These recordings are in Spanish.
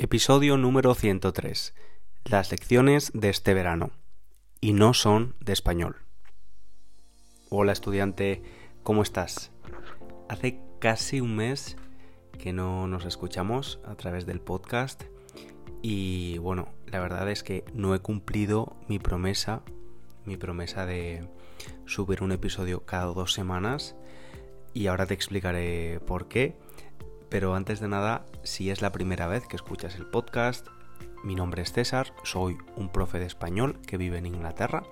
Episodio número 103. Las lecciones de este verano. Y no son de español. Hola estudiante, ¿cómo estás? Hace casi un mes que no nos escuchamos a través del podcast y bueno, la verdad es que no he cumplido mi promesa, mi promesa de subir un episodio cada dos semanas y ahora te explicaré por qué pero antes de nada, si es la primera vez que escuchas el podcast, mi nombre es César, soy un profe de español que vive en Inglaterra,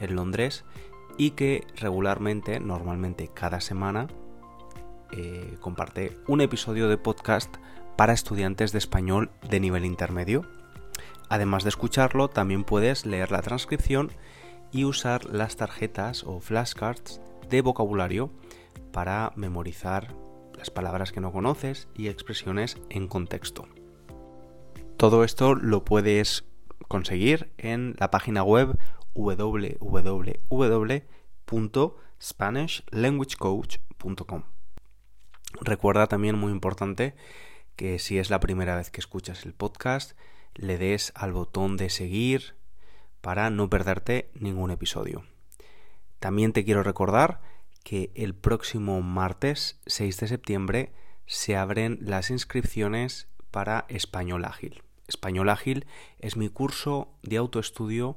en Londres, y que regularmente, normalmente cada semana, eh, comparte un episodio de podcast para estudiantes de español de nivel intermedio. Además de escucharlo, también puedes leer la transcripción y usar las tarjetas o flashcards de vocabulario para memorizar las palabras que no conoces y expresiones en contexto. Todo esto lo puedes conseguir en la página web www.spanishlanguagecoach.com. Recuerda también muy importante que si es la primera vez que escuchas el podcast, le des al botón de seguir para no perderte ningún episodio. También te quiero recordar que el próximo martes 6 de septiembre se abren las inscripciones para Español Ágil. Español Ágil es mi curso de autoestudio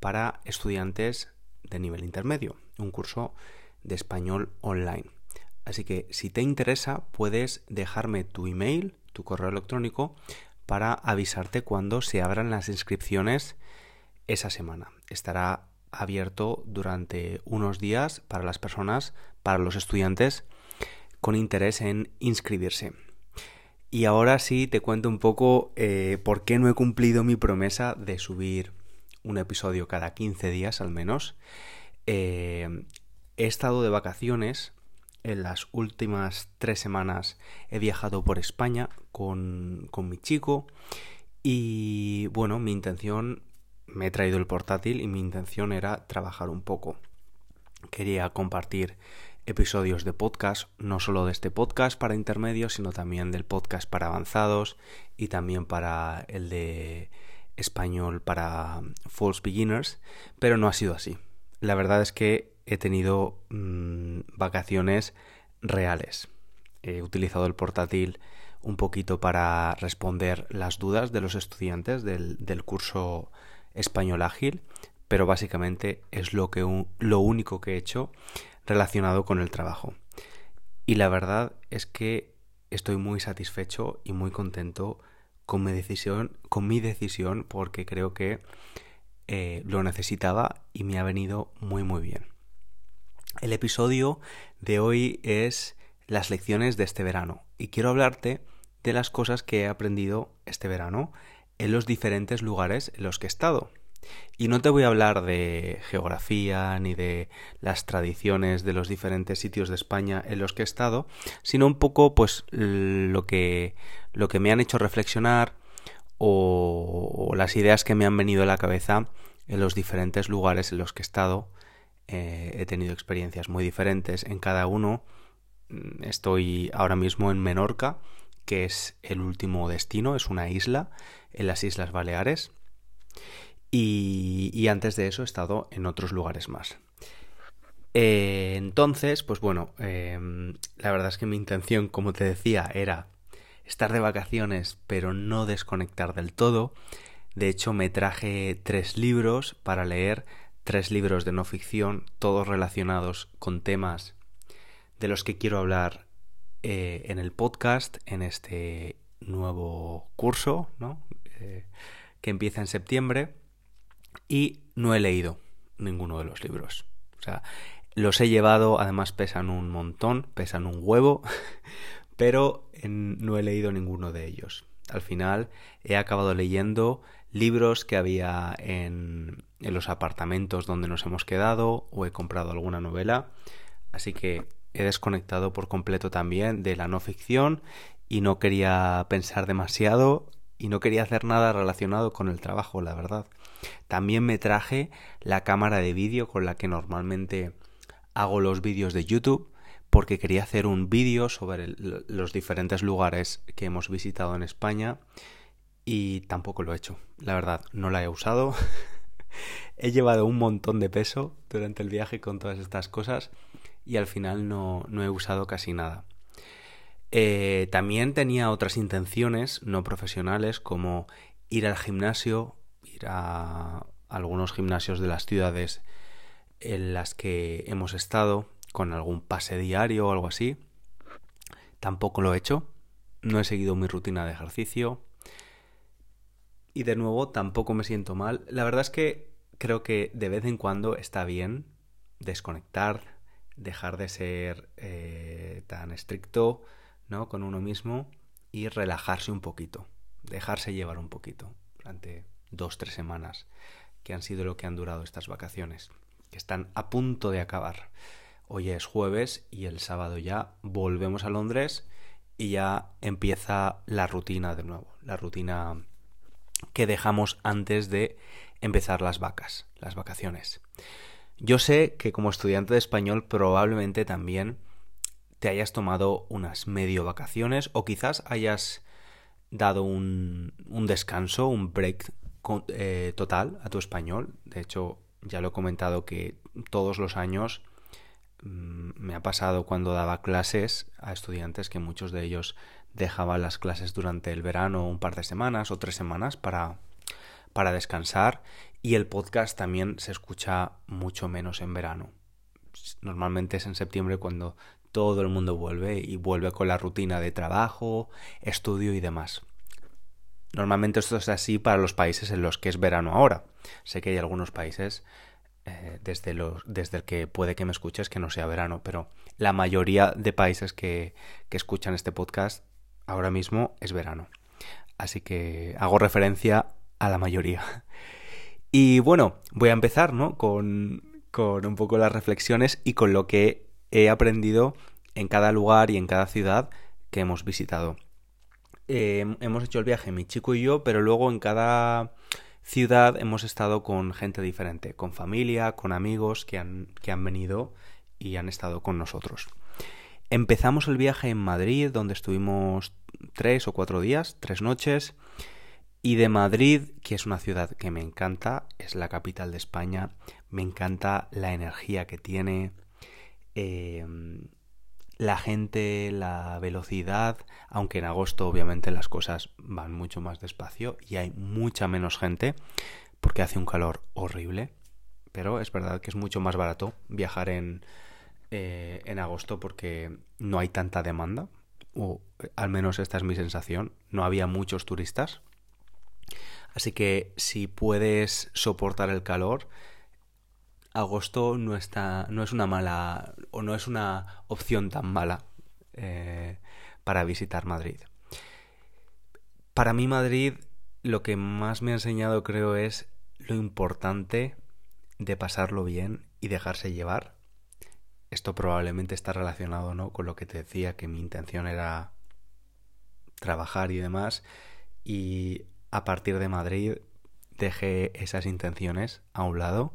para estudiantes de nivel intermedio, un curso de español online. Así que si te interesa puedes dejarme tu email, tu correo electrónico, para avisarte cuando se abran las inscripciones esa semana. Estará abierto durante unos días para las personas, para los estudiantes con interés en inscribirse. Y ahora sí te cuento un poco eh, por qué no he cumplido mi promesa de subir un episodio cada 15 días al menos. Eh, he estado de vacaciones. En las últimas tres semanas he viajado por España con, con mi chico. Y bueno, mi intención me he traído el portátil y mi intención era trabajar un poco. Quería compartir episodios de podcast, no solo de este podcast para intermedios, sino también del podcast para avanzados y también para el de español para false beginners, pero no ha sido así. La verdad es que he tenido mm, vacaciones reales. He utilizado el portátil un poquito para responder las dudas de los estudiantes del, del curso español ágil, pero básicamente es lo, que lo único que he hecho relacionado con el trabajo. Y la verdad es que estoy muy satisfecho y muy contento con mi decisión, con mi decisión porque creo que eh, lo necesitaba y me ha venido muy muy bien. El episodio de hoy es las lecciones de este verano y quiero hablarte de las cosas que he aprendido este verano en los diferentes lugares en los que he estado. Y no te voy a hablar de geografía ni de las tradiciones de los diferentes sitios de España en los que he estado, sino un poco pues lo que, lo que me han hecho reflexionar o, las ideas que me han venido a la cabeza en los diferentes lugares en los que he estado. Eh, he tenido experiencias muy diferentes en cada uno. Mm, estoy ahora mismo en Menorca, que es el último destino, es una isla en las Islas Baleares. Y, antes de eso he estado en otros lugares más. Eh, entonces, pues bueno, em, la verdad es que mi intención, como te decía, era estar de vacaciones, pero no desconectar del todo. De hecho, me traje tres libros para leer, tres libros de no ficción, todos relacionados con temas de los que quiero hablar eh, en el podcast, en este nuevo curso, ¿no? Eh, que empieza en septiembre y no he leído ninguno de los libros. O sea, los he llevado, además pesan un montón, pesan un huevo, pero no he leído ninguno de ellos. Al final he acabado leyendo libros que había en, en los apartamentos donde nos hemos quedado o he comprado alguna novela. Así que he desconectado por completo también de la no ficción y no quería pensar demasiado y no quería hacer nada relacionado con el trabajo, la verdad. También me traje la cámara de vídeo con la que normalmente hago los vídeos de YouTube porque quería hacer un vídeo sobre los diferentes lugares que hemos visitado en España y tampoco lo he hecho. La verdad, no la he usado. he llevado un montón de peso durante el viaje con todas estas cosas y al final no, no he usado casi nada. Eh, también tenía otras intenciones no profesionales como ir al gimnasio, ir a algunos gimnasios de las ciudades en las que hemos estado con algún pase diario o algo así. Tampoco lo he hecho. No he seguido mi rutina de ejercicio. Y de nuevo, tampoco me siento mal. La verdad es que creo que de vez en cuando está bien desconectar, dejar de ser eh, tan estricto ¿no? con uno mismo y relajarse un poquito, dejarse llevar un poquito durante dos, tres semanas, que han sido lo que han durado estas vacaciones, que están a punto de acabar. Hoy es jueves y el sábado ya volvemos a Londres y ya empieza la rutina de nuevo, la rutina que dejamos antes de empezar las vacas, las vacaciones. Yo sé que como estudiante de español probablemente también te hayas tomado unas medio vacaciones o quizás hayas dado un, descanso, un break eh, total a tu español. De hecho, ya lo he comentado que todos los años mm, me ha pasado cuando daba clases a estudiantes que muchos de ellos dejaban las clases durante el verano un par de semanas o tres semanas para, para descansar y el podcast también se escucha mucho menos en verano. Normalmente es en septiembre cuando todo el mundo vuelve y vuelve con la rutina de trabajo, estudio y demás. Normalmente esto es así para los países en los que es verano ahora. Sé que hay algunos países eh, desde, los, desde el que puede que me escuches que no sea verano, pero la mayoría de países que, que escuchan este podcast ahora mismo es verano. Así que hago referencia a la mayoría. Y bueno, voy a empezar, ¿no? Con, con un poco las reflexiones y con lo que he aprendido en cada lugar y en cada ciudad que hemos visitado. Eh, hemos hecho el viaje mi chico y yo, pero luego en cada ciudad hemos estado con gente diferente, con familia, con amigos que han, que han venido y han estado con nosotros. Empezamos el viaje en Madrid, donde estuvimos tres o cuatro días, tres noches. Y de Madrid, que es una ciudad que me encanta, es la capital de España, me encanta la energía que tiene, eh, la gente, la velocidad, aunque en agosto obviamente las cosas van mucho más despacio y hay mucha menos gente porque hace un calor horrible, pero es verdad que es mucho más barato viajar en, eh, en agosto porque no hay tanta demanda, o al menos esta es mi sensación, no había muchos turistas. Así que si puedes soportar el calor, agosto no está, no es una mala o no es una opción tan mala eh, para visitar Madrid. Para mí Madrid lo que más me ha enseñado creo es lo importante de pasarlo bien y dejarse llevar esto probablemente está relacionado ¿no? con lo que te decía, que mi intención era trabajar y demás. Y a partir de Madrid dejé esas intenciones a un lado.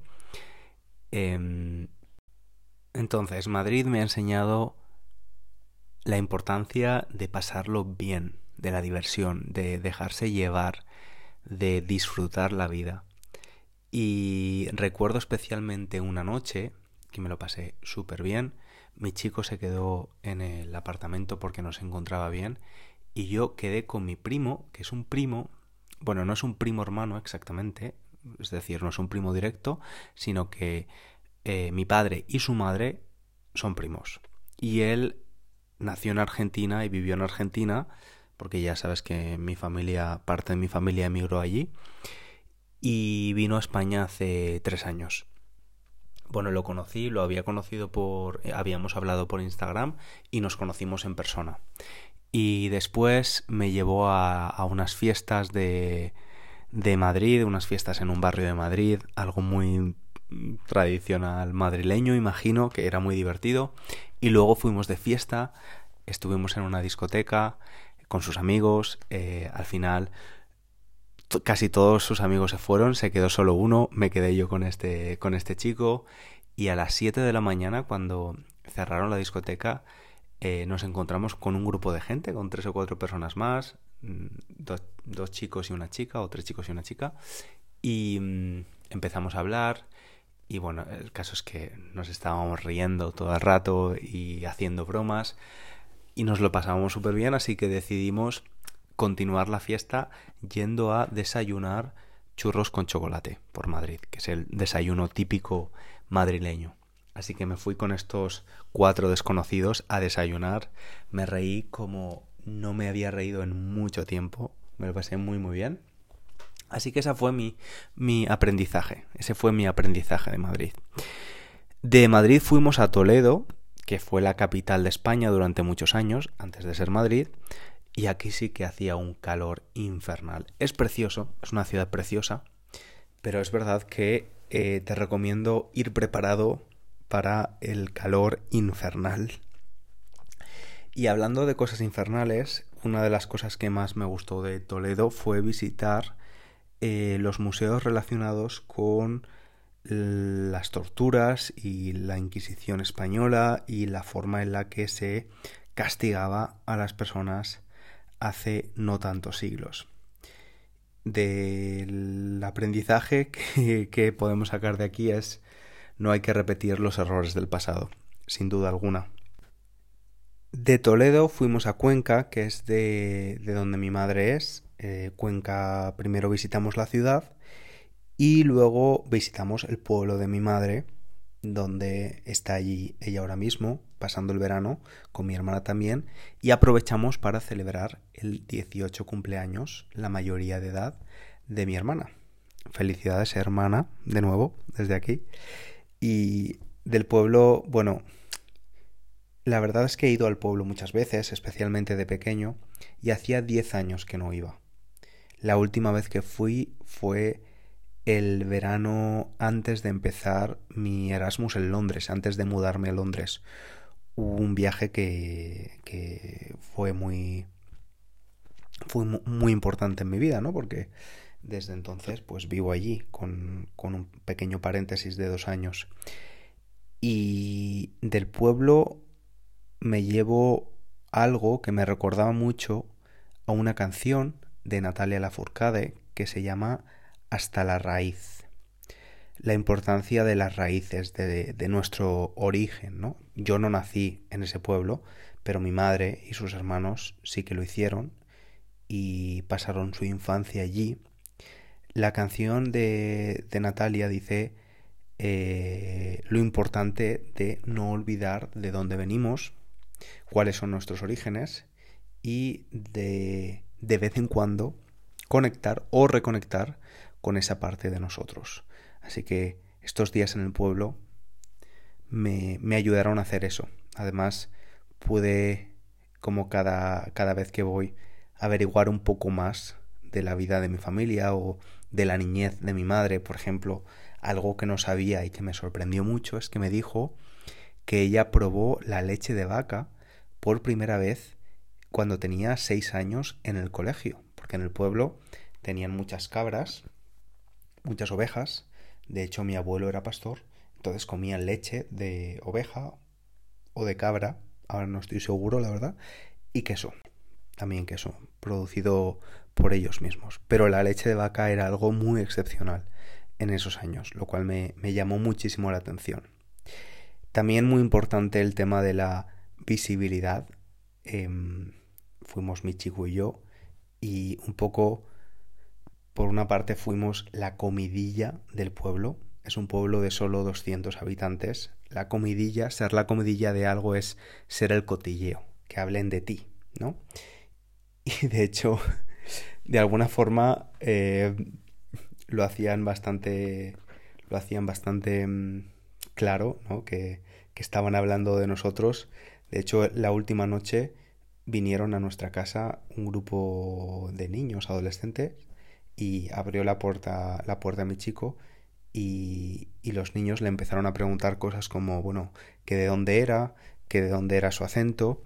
Em, entonces, Madrid me ha enseñado la importancia de pasarlo bien, de la diversión, de dejarse llevar, de disfrutar la vida. Y recuerdo especialmente una noche que me lo pasé súper bien. Mi chico se quedó en el apartamento porque no se encontraba bien y yo quedé con mi primo, que es un primo, bueno, no es un primo hermano exactamente, es decir, no es un primo directo, sino que eh, mi padre y su madre son primos. Y él nació en Argentina y vivió en Argentina, porque ya sabes que mi familia, parte de mi familia emigró allí, y vino a España hace tres años. Bueno, lo conocí, lo había conocido por... Eh, habíamos hablado por Instagram y nos conocimos en persona. Y después me llevó a, a unas fiestas de, de Madrid, unas fiestas en un barrio de Madrid, algo muy tradicional madrileño, imagino, que era muy divertido. Y luego fuimos de fiesta, estuvimos en una discoteca con sus amigos, eh, al final casi todos sus amigos se fueron, se quedó solo uno, me quedé yo con este, con este chico y a las 7 de la mañana cuando cerraron la discoteca eh, nos encontramos con un grupo de gente, con tres o cuatro personas más, mm, dos chicos y una chica, o tres chicos y una chica, y mm, empezamos a hablar. Y bueno, el caso es que nos estábamos riendo todo el rato y haciendo bromas y nos lo pasábamos súper bien, así que decidimos continuar la fiesta yendo a desayunar churros con chocolate por Madrid, que es el desayuno típico madrileño. Así que me fui con estos cuatro desconocidos a desayunar. Me reí como no me había reído en mucho tiempo. Me lo pasé muy muy bien. Así que ese fue mi, mi aprendizaje. Ese fue mi aprendizaje de Madrid. De Madrid fuimos a Toledo, que fue la capital de España durante muchos años, antes de ser Madrid. Y aquí sí que hacía un calor infernal. Es precioso, es una ciudad preciosa, pero es verdad que eh, te recomiendo ir preparado para el calor infernal. Y hablando de cosas infernales, una de las cosas que más me gustó de Toledo fue visitar eh, los museos relacionados con las torturas y la Inquisición española y la forma en la que se castigaba a las personas hace no tantos siglos. Del aprendizaje que, que podemos sacar de aquí es no hay que repetir los errores del pasado, sin duda alguna. De Toledo fuimos a Cuenca, que es de, de donde mi madre es. Eh, Cuenca primero visitamos la ciudad y luego visitamos el pueblo de mi madre, donde está allí ella ahora mismo, pasando el verano, con mi hermana también, y aprovechamos para celebrar el 18 cumpleaños, la mayoría de edad, de mi hermana. Felicidades, hermana, de nuevo, desde aquí. Y del pueblo, bueno, la verdad es que he ido al pueblo muchas veces, especialmente de pequeño, y hacía 10 años que no iba. La última vez que fui fue el verano antes de empezar mi Erasmus en Londres, antes de mudarme a Londres. Un viaje que, que fue muy fue muy importante en mi vida, ¿no? Porque desde entonces pues vivo allí con, con un pequeño paréntesis de dos años. Y del pueblo me llevo algo que me recordaba mucho a una canción de Natalia Lafourcade que se llama Hasta la raíz. La importancia de las raíces, de, de, nuestro origen, ¿no? Yo no nací en ese pueblo, pero mi madre y sus hermanos sí que lo hicieron y pasaron su infancia allí la canción de, Natalia dice eh, lo importante de no olvidar de dónde venimos, cuáles son nuestros orígenes y de, de vez en cuando conectar o reconectar con esa parte de nosotros. Así que estos días en el pueblo me, me ayudaron a hacer eso. Además, pude, como cada, cada vez que voy, averiguar un poco más de la vida de mi familia o de la niñez de mi madre, por ejemplo, algo que no sabía y que me sorprendió mucho es que me dijo que ella probó la leche de vaca por primera vez cuando tenía seis años en el colegio, porque en el pueblo tenían muchas cabras, muchas ovejas, de hecho mi abuelo era pastor, entonces comían leche de oveja o de cabra, ahora no estoy seguro la verdad, y queso, también queso, producido por ellos mismos. Pero la leche de vaca era algo muy excepcional en esos años, lo cual me, llamó muchísimo la atención. También muy importante el tema de la visibilidad. Eh, fuimos mi chico y yo y un poco, por una parte, fuimos la comidilla del pueblo. Es un pueblo de solo 200 habitantes. La comidilla, ser la comidilla de algo es ser el cotilleo, que hablen de ti, ¿no? Y de hecho, de alguna forma eh, lo hacían bastante lo hacían bastante mmm, claro ¿no? que, que estaban hablando de nosotros de hecho la última noche vinieron a nuestra casa un grupo de niños adolescentes y abrió la puerta la puerta a mi chico y, y los niños le empezaron a preguntar cosas como bueno que de dónde era que de dónde era su acento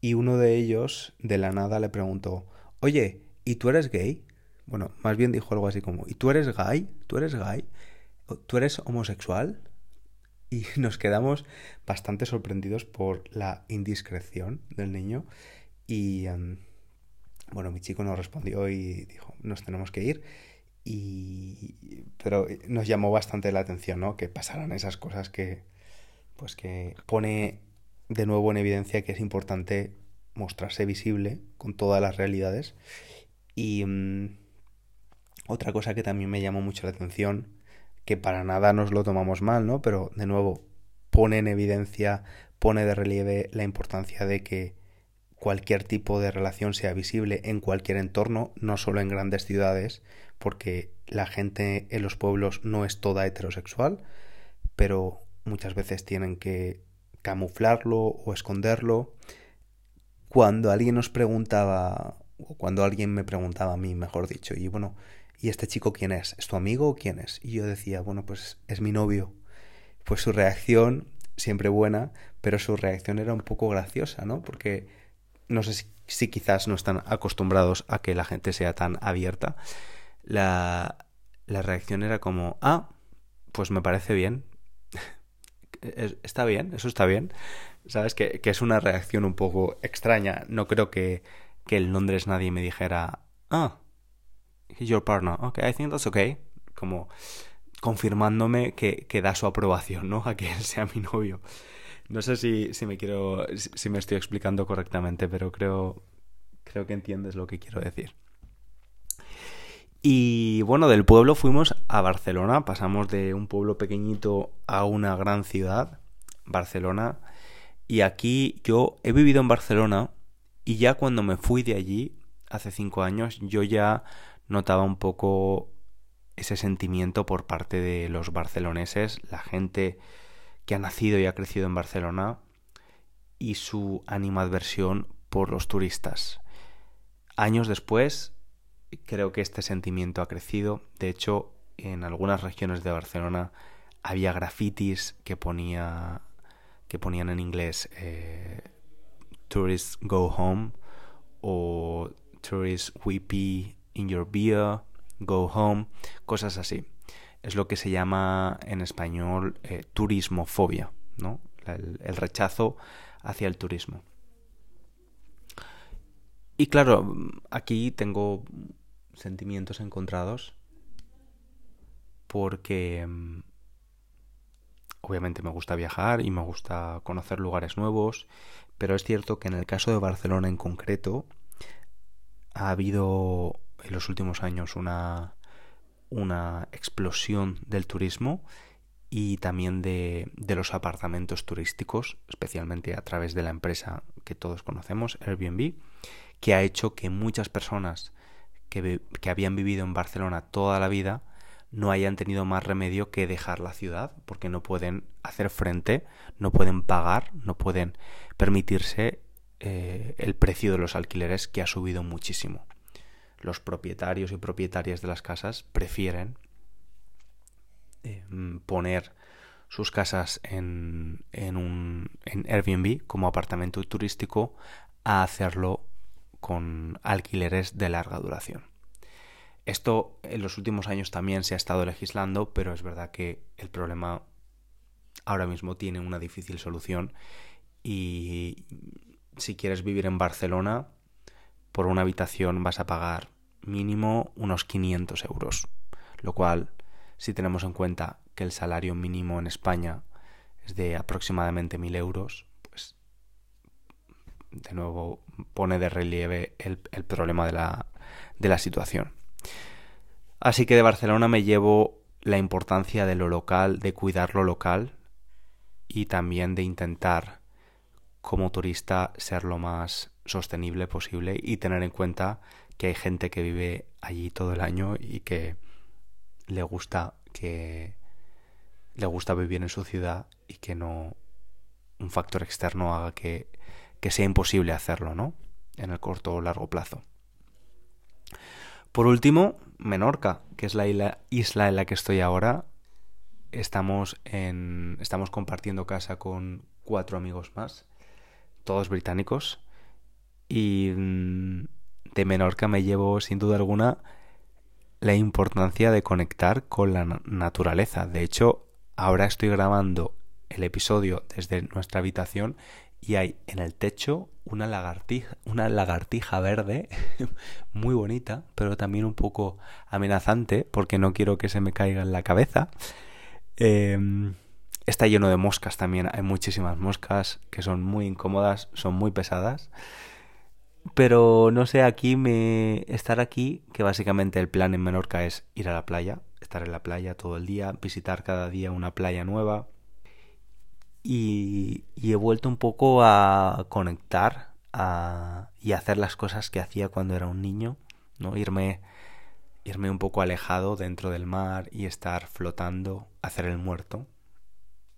y uno de ellos de la nada le preguntó oye ¿y tú eres gay? Bueno, más bien dijo algo así como, ¿y tú eres gay? ¿Tú eres gay? ¿Tú eres homosexual? Y nos quedamos bastante sorprendidos por la indiscreción del niño y, um, bueno, mi chico nos respondió y dijo, nos tenemos que ir. Y, pero nos llamó bastante la atención, ¿no? Que pasaran esas cosas que, pues que pone de nuevo en evidencia que es importante mostrarse visible con todas las realidades. Y mm, otra cosa que también me llamó mucho la atención, que para nada nos lo tomamos mal, ¿no? Pero de nuevo pone en evidencia, pone de relieve la importancia de que cualquier tipo de relación sea visible en cualquier entorno, no solo en grandes ciudades, porque la gente en los pueblos no es toda heterosexual, pero muchas veces tienen que camuflarlo o esconderlo. Cuando alguien nos preguntaba, o cuando alguien me preguntaba a mí, mejor dicho, y bueno, ¿y este chico quién es? ¿Es tu amigo o quién es? Y yo decía, bueno, pues es mi novio. Pues su reacción, siempre buena, pero su reacción era un poco graciosa, ¿no? Porque no sé si, quizás no están acostumbrados a que la gente sea tan abierta, la, la reacción era como, ah, pues me parece bien, está bien, eso está bien. ¿Sabes? Que, que, es una reacción un poco extraña. No creo que, que en Londres nadie me dijera, ah, he's your partner. Ok, I think that's okay. Como confirmándome que, que da su aprobación, ¿no? A que él sea mi novio. No sé si, si me quiero. si me estoy explicando correctamente, pero creo. creo que entiendes lo que quiero decir. Y bueno, del pueblo fuimos a Barcelona, pasamos de un pueblo pequeñito a una gran ciudad, Barcelona, y aquí yo he vivido en Barcelona y ya cuando me fui de allí, hace cinco años, yo ya notaba un poco ese sentimiento por parte de los barceloneses, la gente que ha nacido y ha crecido en Barcelona y su animadversión por los turistas. Años después, creo que este sentimiento ha crecido. De hecho, en algunas regiones de Barcelona había grafitis que ponía que ponían en inglés eh, Tourists Go Home o Tourists Weepy in Your Beer, Go Home, cosas así es lo que se llama en español eh, turismofobia, ¿no? El, rechazo hacia el turismo. Y claro, aquí tengo sentimientos encontrados porque mm, obviamente me gusta viajar y me gusta conocer lugares nuevos, pero es cierto que en el caso de Barcelona en concreto ha habido en los últimos años una una explosión del turismo y también de, de, los apartamentos turísticos, especialmente a través de la empresa que todos conocemos, Airbnb, que ha hecho que muchas personas que, habían vivido en Barcelona toda la vida no hayan tenido más remedio que dejar la ciudad porque no pueden hacer frente, no pueden pagar, no pueden permitirse eh, el precio de los alquileres que ha subido muchísimo. Los propietarios y propietarias de las casas prefieren eh, poner sus casas en, en, un, en Airbnb como apartamento turístico a hacerlo con alquileres de larga duración. Esto en los últimos años también se ha estado legislando, pero es verdad que el problema ahora mismo tiene una difícil solución y si quieres vivir en Barcelona por una habitación vas a pagar mínimo unos 500 euros, lo cual, si tenemos en cuenta que el salario mínimo en España es de aproximadamente 1.000 euros, de nuevo pone de relieve el, problema de la, de la situación. Así que de Barcelona me llevo la importancia de lo local, de cuidar lo local y también de intentar como turista ser lo más sostenible posible y tener en cuenta que hay gente que vive allí todo el año y que le gusta que le gusta vivir en su ciudad y que no un factor externo haga que, que sea imposible hacerlo, ¿no? En el corto o largo plazo. Por último, Menorca, que es la isla, en la que estoy ahora. Estamos en. Estamos compartiendo casa con cuatro amigos más. Todos británicos. Y mm, de Menorca me llevo sin duda alguna la importancia de conectar con la naturaleza. De hecho, ahora estoy grabando el episodio desde nuestra habitación y hay en el techo una lagartija, una lagartija verde muy bonita, pero también un poco amenazante porque no quiero que se me caiga en la cabeza. Em, está lleno de moscas también, hay muchísimas moscas que son muy incómodas, son muy pesadas. Pero no sé, aquí me estar aquí, que básicamente el plan en Menorca es ir a la playa, estar en la playa todo el día, visitar cada día una playa nueva, y, he vuelto un poco a conectar y a hacer las cosas que hacía cuando era un niño, ¿no? Irme, irme un poco alejado dentro del mar y estar flotando, hacer el muerto,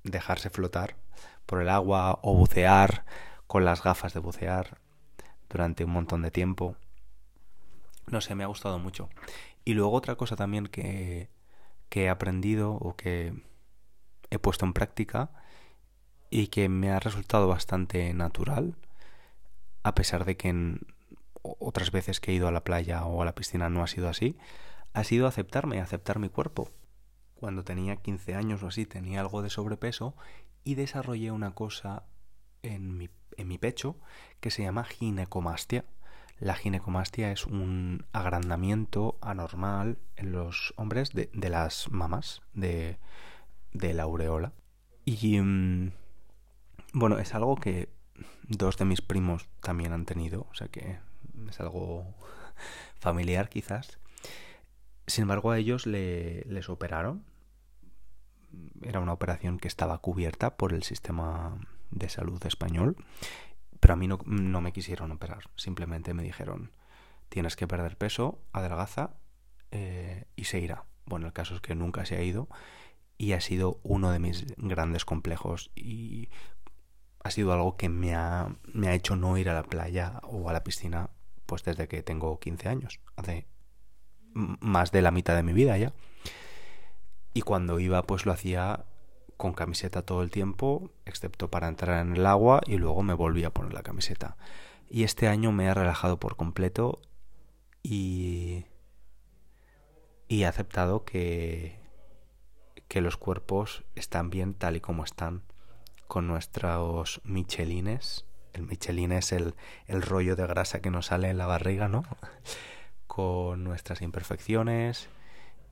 dejarse flotar por el agua o bucear con las gafas de bucear durante un montón de tiempo. No sé, me ha gustado mucho. Y luego otra cosa también que, que he aprendido o que he puesto en práctica y que me ha resultado bastante natural, a pesar de que otras veces que he ido a la playa o a la piscina no ha sido así, ha sido aceptarme, aceptar mi cuerpo. Cuando tenía 15 años o así tenía algo de sobrepeso y desarrollé una cosa en mi, en mi pecho que se llama ginecomastia. La ginecomastia es un agrandamiento anormal en los hombres de, de las mamas, de, de la aureola. Y mm, bueno, es algo que dos de mis primos también han tenido, o sea que es algo familiar quizás. Sin embargo, a ellos le, les operaron. Era una operación que estaba cubierta por el sistema de salud español, pero a mí no, no me quisieron operar. Simplemente me dijeron, tienes que perder peso, adelgaza eh, y se irá. Bueno, el caso es que nunca se ha ido y ha sido uno de mis grandes complejos y ha sido algo que me ha, me ha hecho no ir a la playa o a la piscina pues desde que tengo 15 años, hace más de la mitad de mi vida ya. Y cuando iba pues lo hacía con camiseta todo el tiempo, excepto para entrar en el agua y luego me volví a poner la camiseta. Y este año me he relajado por completo y, y he aceptado que, que los cuerpos están bien tal y como están con nuestros michelines. El michelin es el, el rollo de grasa que nos sale en la barriga, ¿no? con nuestras imperfecciones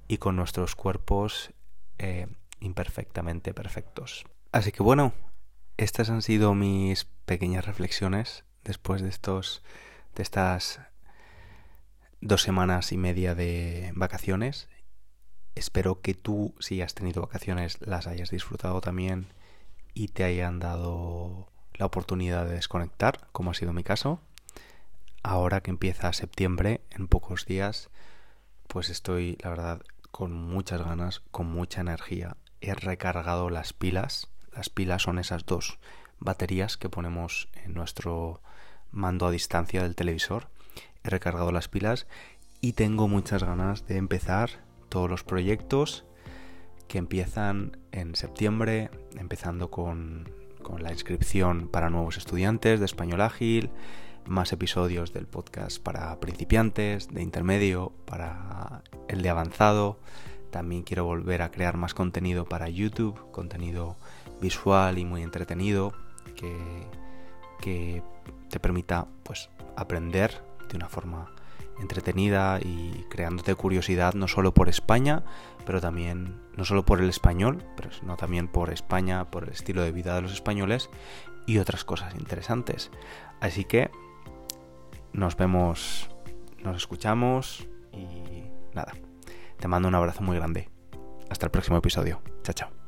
y con nuestros cuerpos eh, imperfectamente perfectos. Así que bueno, estas han sido mis pequeñas reflexiones después de estos de estas dos semanas y media de vacaciones. Espero que tú, si has tenido vacaciones, las hayas disfrutado también y te hayan dado la oportunidad de desconectar, como ha sido mi caso. Ahora que empieza septiembre, en pocos días, pues estoy, la verdad, con muchas ganas, con mucha energía. He recargado las pilas. Las pilas son esas dos baterías que ponemos en nuestro mando a distancia del televisor. He recargado las pilas y tengo muchas ganas de empezar todos los proyectos que empiezan en septiembre, empezando con, la inscripción para nuevos estudiantes de español ágil, más episodios del podcast para principiantes, de intermedio, para el de avanzado. También quiero volver a crear más contenido para YouTube, contenido visual y muy entretenido que, que te permita pues aprender de una forma entretenida y creándote curiosidad no solo por España, pero también no solo por el español, pero sino también por España, por el estilo de vida de los españoles y otras cosas interesantes. Así que nos vemos, nos escuchamos y nada. Te mando un abrazo muy grande. Hasta el próximo episodio. Chao, chao.